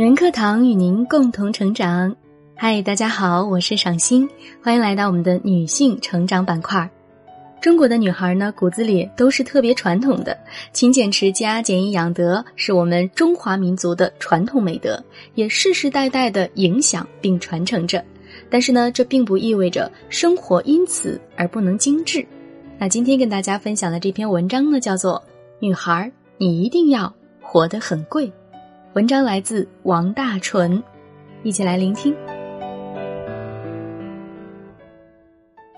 女人课堂与您共同成长。嗨，大家好，我是赏心，欢迎来到我们的女性成长板块。中国的女孩呢，骨子里都是特别传统的，勤俭持家、俭衣养德，是我们中华民族的传统美德，也世世代代的影响并传承着。但是呢，这并不意味着生活因此而不能精致。那今天跟大家分享的这篇文章呢，叫做《女孩，你一定要活得很贵》。文章来自王大纯，一起来聆听。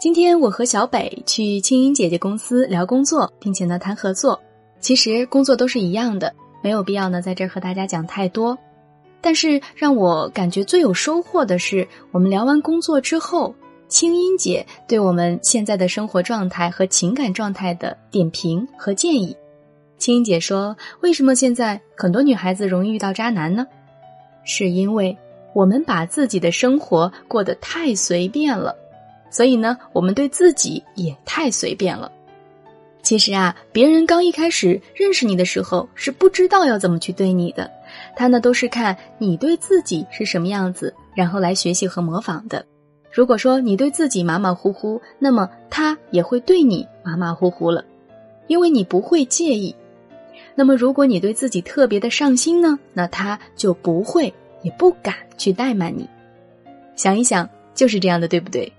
今天我和小北去青音姐姐公司聊工作，并且呢谈合作。其实工作都是一样的，没有必要呢在这儿和大家讲太多。但是让我感觉最有收获的是，我们聊完工作之后，青音姐对我们现在的生活状态和情感状态的点评和建议。青音姐说：“为什么现在很多女孩子容易遇到渣男呢？是因为我们把自己的生活过得太随便了，所以呢，我们对自己也太随便了。其实啊，别人刚一开始认识你的时候是不知道要怎么去对你的，他呢都是看你对自己是什么样子，然后来学习和模仿的。如果说你对自己马马虎虎，那么他也会对你马马虎虎了，因为你不会介意。”那么，如果你对自己特别的上心呢，那他就不会也不敢去怠慢你。想一想，就是这样的，对不对？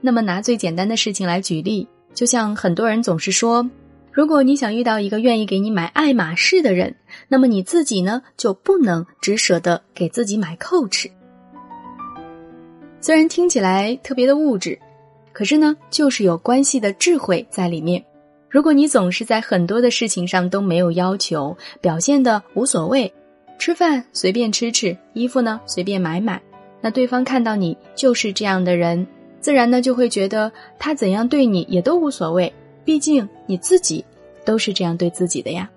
那么，拿最简单的事情来举例，就像很多人总是说，如果你想遇到一个愿意给你买爱马仕的人，那么你自己呢就不能只舍得给自己买 Coach。虽然听起来特别的物质，可是呢，就是有关系的智慧在里面。如果你总是在很多的事情上都没有要求，表现的无所谓，吃饭随便吃吃，衣服呢随便买买，那对方看到你就是这样的人，自然呢就会觉得他怎样对你也都无所谓，毕竟你自己都是这样对自己的呀。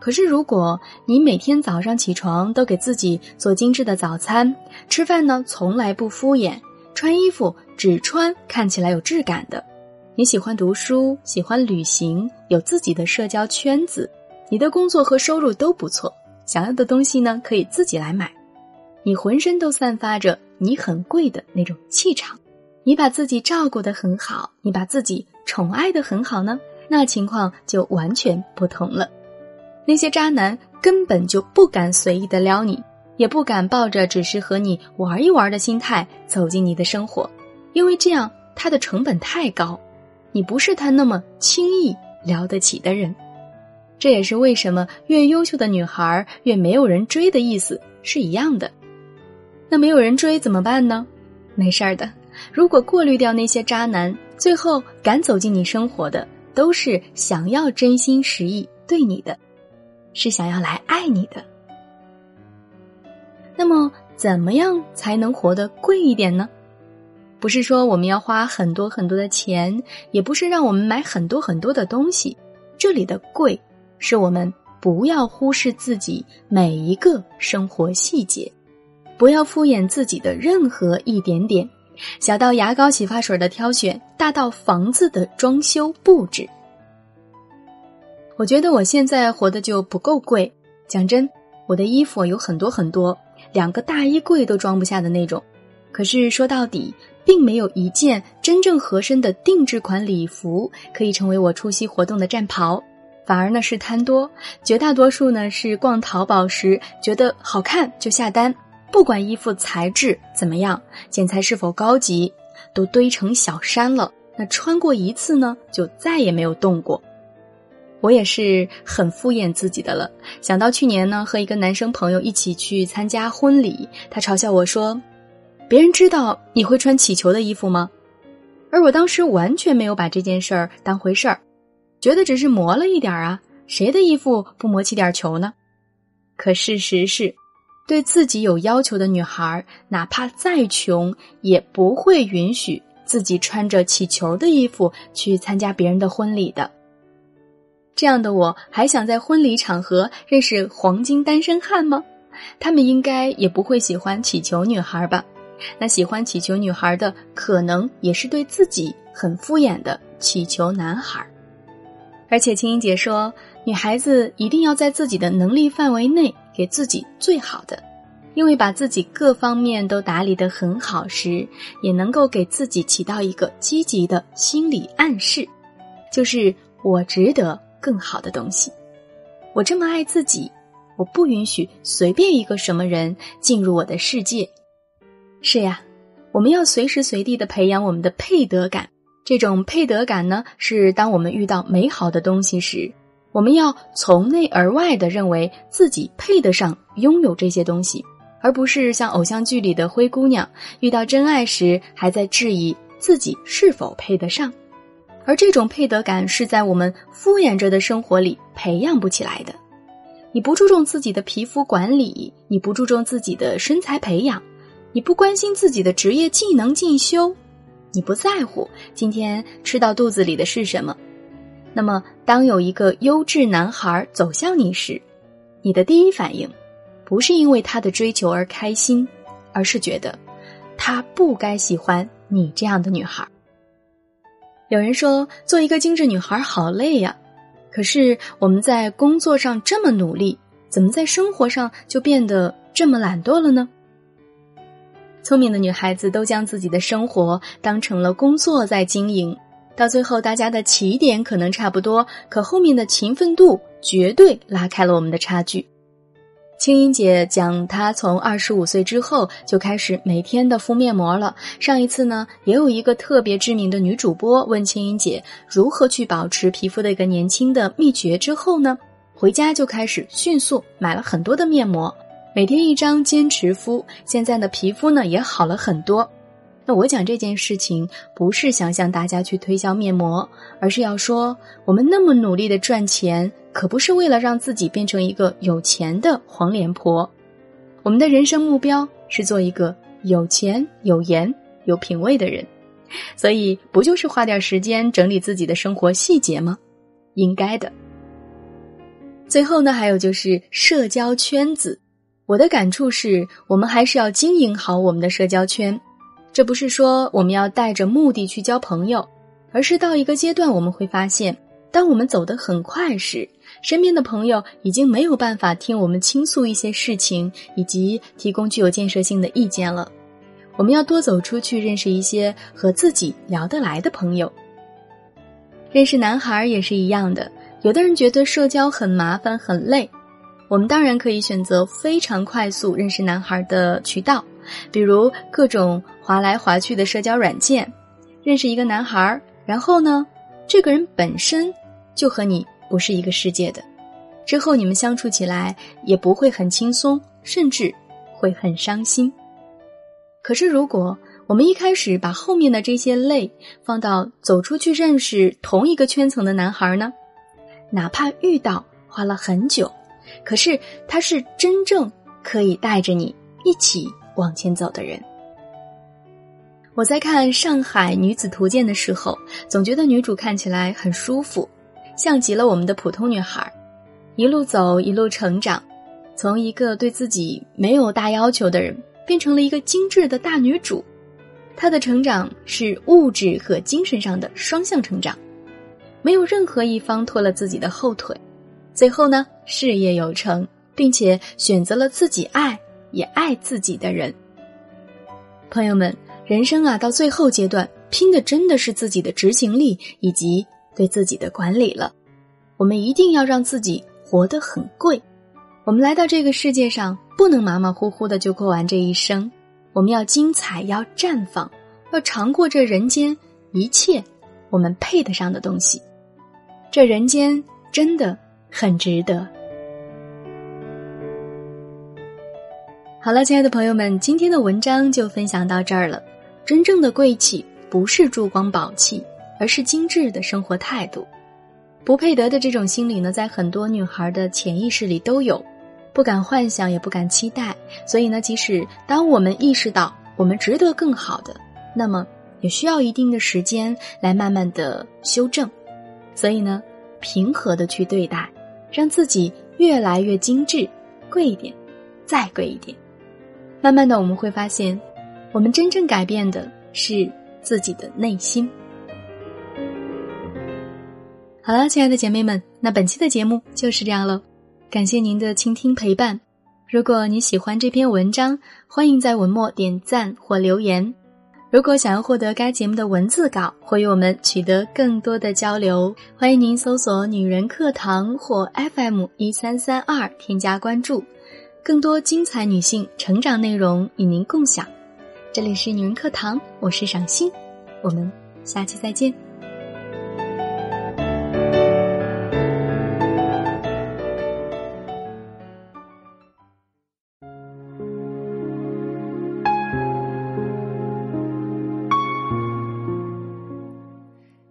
可是如果你每天早上起床都给自己做精致的早餐，吃饭呢从来不敷衍，穿衣服只穿看起来有质感的。你喜欢读书，喜欢旅行，有自己的社交圈子，你的工作和收入都不错，想要的东西呢可以自己来买，你浑身都散发着你很贵的那种气场，你把自己照顾得很好，你把自己宠爱的很好呢，那情况就完全不同了。那些渣男根本就不敢随意的撩你，也不敢抱着只是和你玩一玩的心态走进你的生活，因为这样他的成本太高。你不是他那么轻易聊得起的人，这也是为什么越优秀的女孩越没有人追的意思是一样的。那没有人追怎么办呢？没事儿的，如果过滤掉那些渣男，最后敢走进你生活的都是想要真心实意对你的，是想要来爱你的。那么，怎么样才能活得贵一点呢？不是说我们要花很多很多的钱，也不是让我们买很多很多的东西。这里的贵，是我们不要忽视自己每一个生活细节，不要敷衍自己的任何一点点，小到牙膏、洗发水的挑选，大到房子的装修布置。我觉得我现在活的就不够贵。讲真，我的衣服有很多很多，两个大衣柜都装不下的那种。可是说到底。并没有一件真正合身的定制款礼服可以成为我出席活动的战袍，反而呢是贪多。绝大多数呢是逛淘宝时觉得好看就下单，不管衣服材质怎么样，剪裁是否高级，都堆成小山了。那穿过一次呢，就再也没有动过。我也是很敷衍自己的了。想到去年呢和一个男生朋友一起去参加婚礼，他嘲笑我说。别人知道你会穿起球的衣服吗？而我当时完全没有把这件事儿当回事儿，觉得只是磨了一点儿啊，谁的衣服不磨起点球呢？可事实是，对自己有要求的女孩，哪怕再穷，也不会允许自己穿着起球的衣服去参加别人的婚礼的。这样的我还想在婚礼场合认识黄金单身汉吗？他们应该也不会喜欢起球女孩吧？那喜欢祈求女孩的，可能也是对自己很敷衍的祈求男孩。而且青音姐说，女孩子一定要在自己的能力范围内给自己最好的，因为把自己各方面都打理得很好时，也能够给自己起到一个积极的心理暗示，就是我值得更好的东西。我这么爱自己，我不允许随便一个什么人进入我的世界。是呀，我们要随时随地的培养我们的配得感。这种配得感呢，是当我们遇到美好的东西时，我们要从内而外的认为自己配得上拥有这些东西。而不是像偶像剧里的灰姑娘遇到真爱时还在质疑自己是否配得上，而这种配得感是在我们敷衍着的生活里培养不起来的。你不注重自己的皮肤管理，你不注重自己的身材培养，你不关心自己的职业技能进修，你不在乎今天吃到肚子里的是什么，那么当有一个优质男孩走向你时，你的第一反应。不是因为他的追求而开心，而是觉得他不该喜欢你这样的女孩。有人说，做一个精致女孩好累呀，可是我们在工作上这么努力，怎么在生活上就变得这么懒惰了呢？聪明的女孩子都将自己的生活当成了工作在经营，到最后大家的起点可能差不多，可后面的勤奋度绝对拉开了我们的差距。青音姐讲，她从二十五岁之后就开始每天的敷面膜了。上一次呢，也有一个特别知名的女主播问青音姐如何去保持皮肤的一个年轻的秘诀，之后呢，回家就开始迅速买了很多的面膜，每天一张坚持敷，现在的皮肤呢也好了很多。那我讲这件事情，不是想向大家去推销面膜，而是要说，我们那么努力的赚钱，可不是为了让自己变成一个有钱的黄脸婆。我们的人生目标是做一个有钱、有颜、有品位的人，所以不就是花点时间整理自己的生活细节吗？应该的。最后呢，还有就是社交圈子，我的感触是我们还是要经营好我们的社交圈。这不是说我们要带着目的去交朋友，而是到一个阶段，我们会发现，当我们走得很快时，身边的朋友已经没有办法听我们倾诉一些事情，以及提供具有建设性的意见了。我们要多走出去，认识一些和自己聊得来的朋友。认识男孩也是一样的，有的人觉得社交很麻烦很累，我们当然可以选择非常快速认识男孩的渠道。比如各种划来划去的社交软件，认识一个男孩儿，然后呢，这个人本身就和你不是一个世界的，之后你们相处起来也不会很轻松，甚至会很伤心。可是如果我们一开始把后面的这些累放到走出去认识同一个圈层的男孩呢，哪怕遇到花了很久，可是他是真正可以带着你一起。往前走的人，我在看《上海女子图鉴》的时候，总觉得女主看起来很舒服，像极了我们的普通女孩，一路走一路成长，从一个对自己没有大要求的人，变成了一个精致的大女主。她的成长是物质和精神上的双向成长，没有任何一方拖了自己的后腿，最后呢，事业有成，并且选择了自己爱。也爱自己的人，朋友们，人生啊，到最后阶段，拼的真的是自己的执行力以及对自己的管理了。我们一定要让自己活得很贵。我们来到这个世界上，不能马马虎虎的就过完这一生。我们要精彩，要绽放，要尝过这人间一切我们配得上的东西。这人间真的很值得。好了，亲爱的朋友们，今天的文章就分享到这儿了。真正的贵气不是珠光宝气，而是精致的生活态度。不配得的这种心理呢，在很多女孩的潜意识里都有，不敢幻想，也不敢期待。所以呢，即使当我们意识到我们值得更好的，那么也需要一定的时间来慢慢的修正。所以呢，平和的去对待，让自己越来越精致，贵一点，再贵一点。慢慢的，我们会发现，我们真正改变的是自己的内心。好了，亲爱的姐妹们，那本期的节目就是这样了，感谢您的倾听陪伴。如果你喜欢这篇文章，欢迎在文末点赞或留言。如果想要获得该节目的文字稿或与我们取得更多的交流，欢迎您搜索“女人课堂”或 FM 一三三二添加关注，更多精彩女性成长内容与您共享。这里是女人课堂，我是赏心，我们下期再见。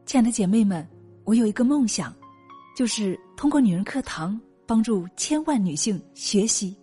亲爱的姐妹们，我有一个梦想，就是通过女人课堂帮助千万女性学习